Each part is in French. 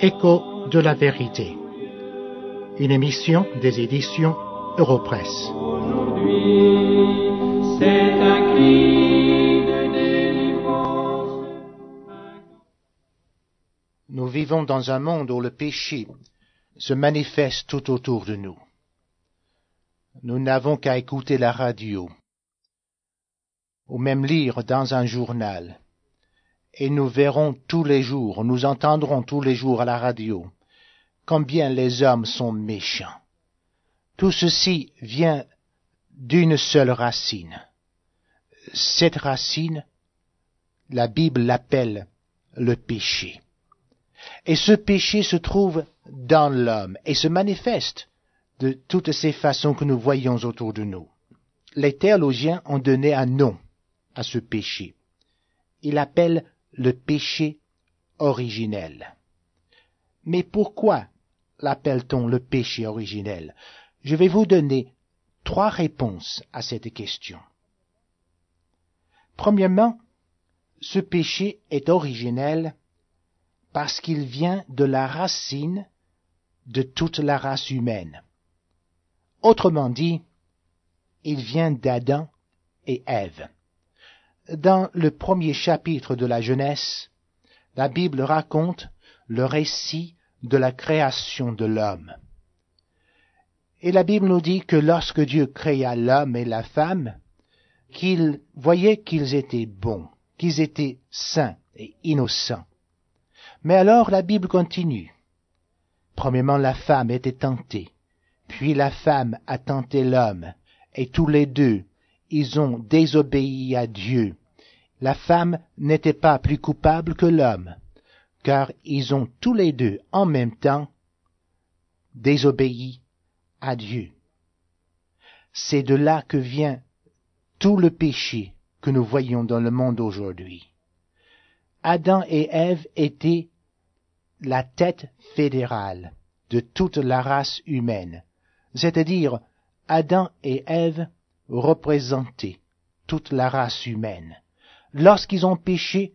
Écho de la vérité. Une émission des éditions Europresse. aujourd'hui. C'est un cri de délivrance. Nous vivons dans un monde où le péché se manifeste tout autour de nous. Nous n'avons qu'à écouter la radio ou même lire dans un journal. Et nous verrons tous les jours, nous entendrons tous les jours à la radio combien les hommes sont méchants. Tout ceci vient d'une seule racine. Cette racine, la Bible l'appelle le péché. Et ce péché se trouve dans l'homme et se manifeste de toutes ces façons que nous voyons autour de nous. Les théologiens ont donné un nom à ce péché. Ils l'appellent le péché originel. Mais pourquoi l'appelle-t-on le péché originel? Je vais vous donner trois réponses à cette question. Premièrement, ce péché est originel parce qu'il vient de la racine de toute la race humaine. Autrement dit, il vient d'Adam et Ève. Dans le premier chapitre de la Genèse, la Bible raconte le récit de la création de l'homme. Et la Bible nous dit que lorsque Dieu créa l'homme et la femme, qu'il voyait qu'ils étaient bons, qu'ils étaient saints et innocents. Mais alors la Bible continue. Premièrement, la femme était tentée, puis la femme a tenté l'homme, et tous les deux, ils ont désobéi à Dieu. La femme n'était pas plus coupable que l'homme, car ils ont tous les deux en même temps désobéi à Dieu. C'est de là que vient tout le péché que nous voyons dans le monde aujourd'hui. Adam et Ève étaient la tête fédérale de toute la race humaine, c'est-à-dire Adam et Ève représentaient toute la race humaine. Lorsqu'ils ont péché,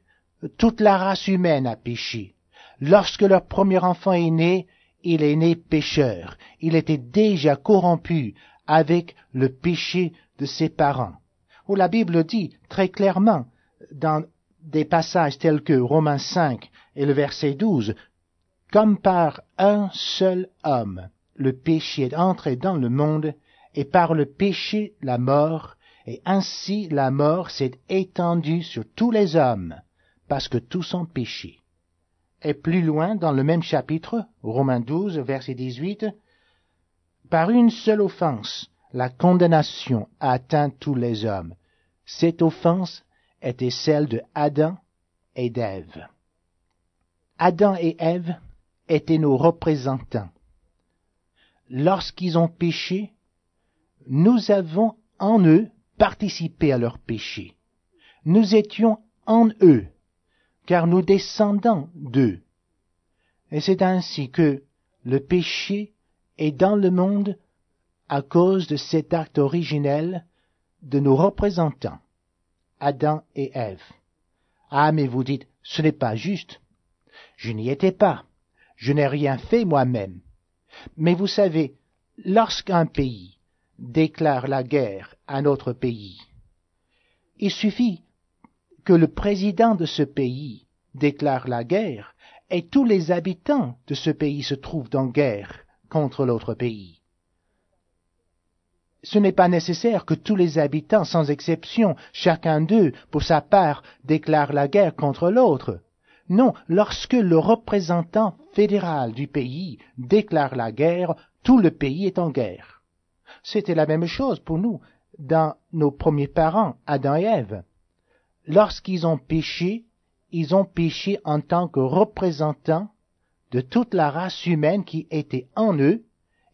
toute la race humaine a péché. Lorsque leur premier enfant est né, il est né pécheur. Il était déjà corrompu avec le péché de ses parents. Où la Bible dit très clairement dans des passages tels que Romains 5 et le verset 12, comme par un seul homme, le péché est entré dans le monde, et par le péché la mort, et ainsi la mort s'est étendue sur tous les hommes, parce que tous ont péché. Et plus loin, dans le même chapitre, Romains 12, verset 18, par une seule offense, la condamnation a atteint tous les hommes. Cette offense était celle de Adam et d'Ève. Adam et Ève étaient nos représentants. Lorsqu'ils ont péché, nous avons en eux participé à leur péché. Nous étions en eux, car nous descendons d'eux. Et c'est ainsi que le péché est dans le monde à cause de cet acte originel de nos représentants, Adam et Ève. Ah, mais vous dites, ce n'est pas juste. Je n'y étais pas. Je n'ai rien fait moi-même. Mais vous savez, lorsqu'un pays déclare la guerre à un autre pays, il suffit que le président de ce pays déclare la guerre et tous les habitants de ce pays se trouvent en guerre contre l'autre pays. Ce n'est pas nécessaire que tous les habitants, sans exception, chacun d'eux, pour sa part, déclare la guerre contre l'autre. Non, lorsque le représentant fédéral du pays déclare la guerre, tout le pays est en guerre. C'était la même chose pour nous dans nos premiers parents, Adam et Ève. Lorsqu'ils ont péché, ils ont péché en tant que représentants de toute la race humaine qui était en eux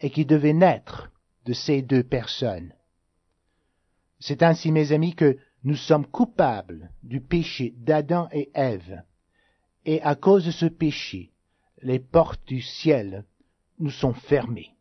et qui devait naître de ces deux personnes. C'est ainsi, mes amis, que nous sommes coupables du péché d'Adam et Ève. Et à cause de ce péché, les portes du ciel nous sont fermées.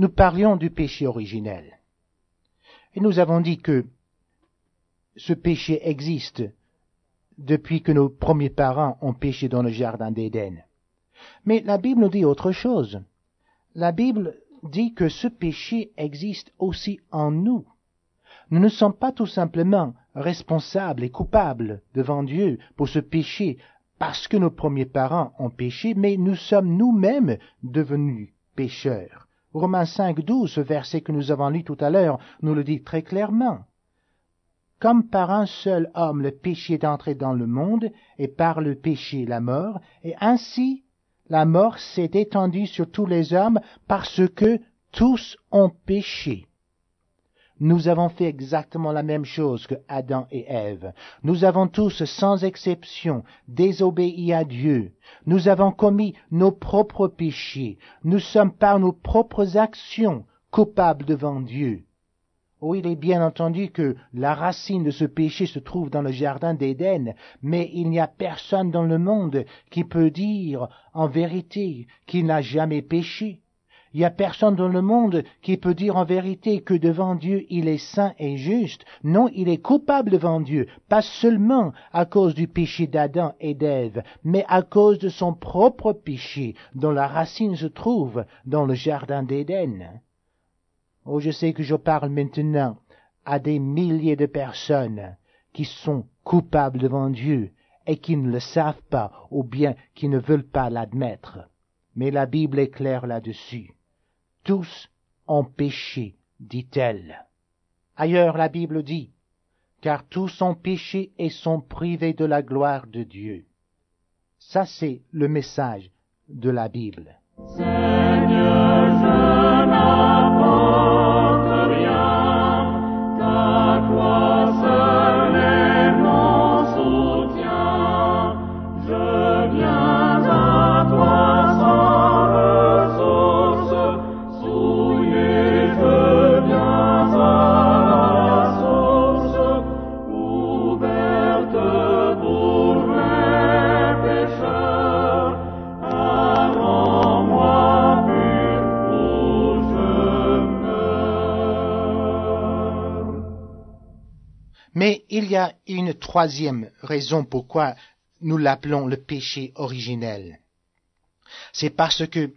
Nous parlions du péché originel. Et nous avons dit que ce péché existe depuis que nos premiers parents ont péché dans le jardin d'Éden. Mais la Bible nous dit autre chose. La Bible dit que ce péché existe aussi en nous. Nous ne sommes pas tout simplement responsables et coupables devant Dieu pour ce péché parce que nos premiers parents ont péché, mais nous sommes nous-mêmes devenus pécheurs. Romains 5, 12, ce verset que nous avons lu tout à l'heure, nous le dit très clairement. Comme par un seul homme le péché est entré dans le monde, et par le péché la mort, et ainsi la mort s'est étendue sur tous les hommes parce que tous ont péché. Nous avons fait exactement la même chose que Adam et Ève. Nous avons tous, sans exception, désobéi à Dieu. Nous avons commis nos propres péchés. Nous sommes par nos propres actions coupables devant Dieu. Oh, il est bien entendu que la racine de ce péché se trouve dans le jardin d'Éden, mais il n'y a personne dans le monde qui peut dire en vérité qu'il n'a jamais péché. Il n'y a personne dans le monde qui peut dire en vérité que devant Dieu il est saint et juste. Non, il est coupable devant Dieu, pas seulement à cause du péché d'Adam et d'Ève, mais à cause de son propre péché, dont la racine se trouve dans le jardin d'Éden. Oh, je sais que je parle maintenant à des milliers de personnes qui sont coupables devant Dieu et qui ne le savent pas ou bien qui ne veulent pas l'admettre. Mais la Bible est claire là-dessus. Tous ont péché, dit-elle. Ailleurs la Bible dit, car tous ont péché et sont privés de la gloire de Dieu. Ça c'est le message de la Bible. Une troisième raison pourquoi nous l'appelons le péché originel. C'est parce que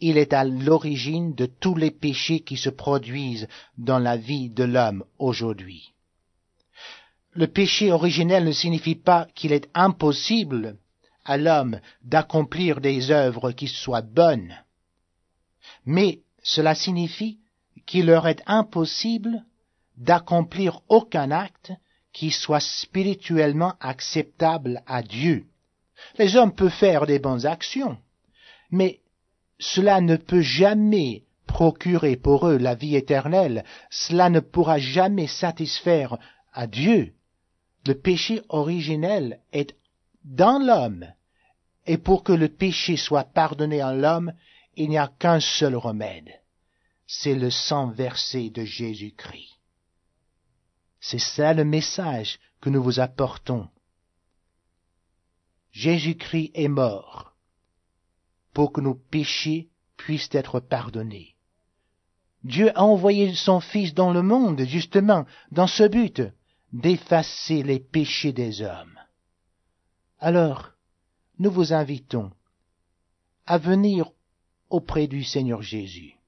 il est à l'origine de tous les péchés qui se produisent dans la vie de l'homme aujourd'hui. Le péché originel ne signifie pas qu'il est impossible à l'homme d'accomplir des œuvres qui soient bonnes, mais cela signifie qu'il leur est impossible d'accomplir aucun acte qui soit spirituellement acceptable à Dieu. Les hommes peuvent faire des bonnes actions, mais cela ne peut jamais procurer pour eux la vie éternelle, cela ne pourra jamais satisfaire à Dieu. Le péché originel est dans l'homme, et pour que le péché soit pardonné en l'homme, il n'y a qu'un seul remède, c'est le sang versé de Jésus-Christ. C'est ça le message que nous vous apportons. Jésus-Christ est mort pour que nos péchés puissent être pardonnés. Dieu a envoyé son Fils dans le monde, justement, dans ce but, d'effacer les péchés des hommes. Alors, nous vous invitons à venir auprès du Seigneur Jésus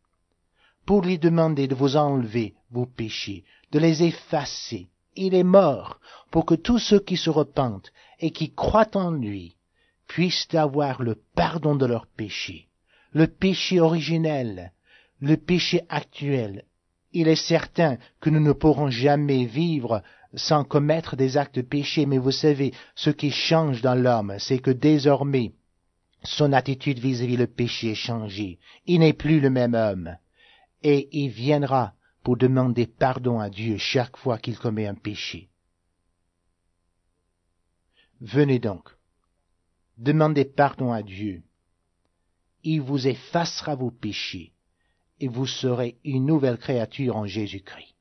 pour lui demander de vous enlever vos péchés, de les effacer. Il est mort pour que tous ceux qui se repentent et qui croient en lui puissent avoir le pardon de leurs péchés. Le péché originel, le péché actuel. Il est certain que nous ne pourrons jamais vivre sans commettre des actes de péché, mais vous savez, ce qui change dans l'homme, c'est que désormais, son attitude vis-à-vis le péché est changée. Il n'est plus le même homme. Et il viendra pour demander pardon à Dieu chaque fois qu'il commet un péché. Venez donc, demandez pardon à Dieu. Il vous effacera vos péchés et vous serez une nouvelle créature en Jésus-Christ.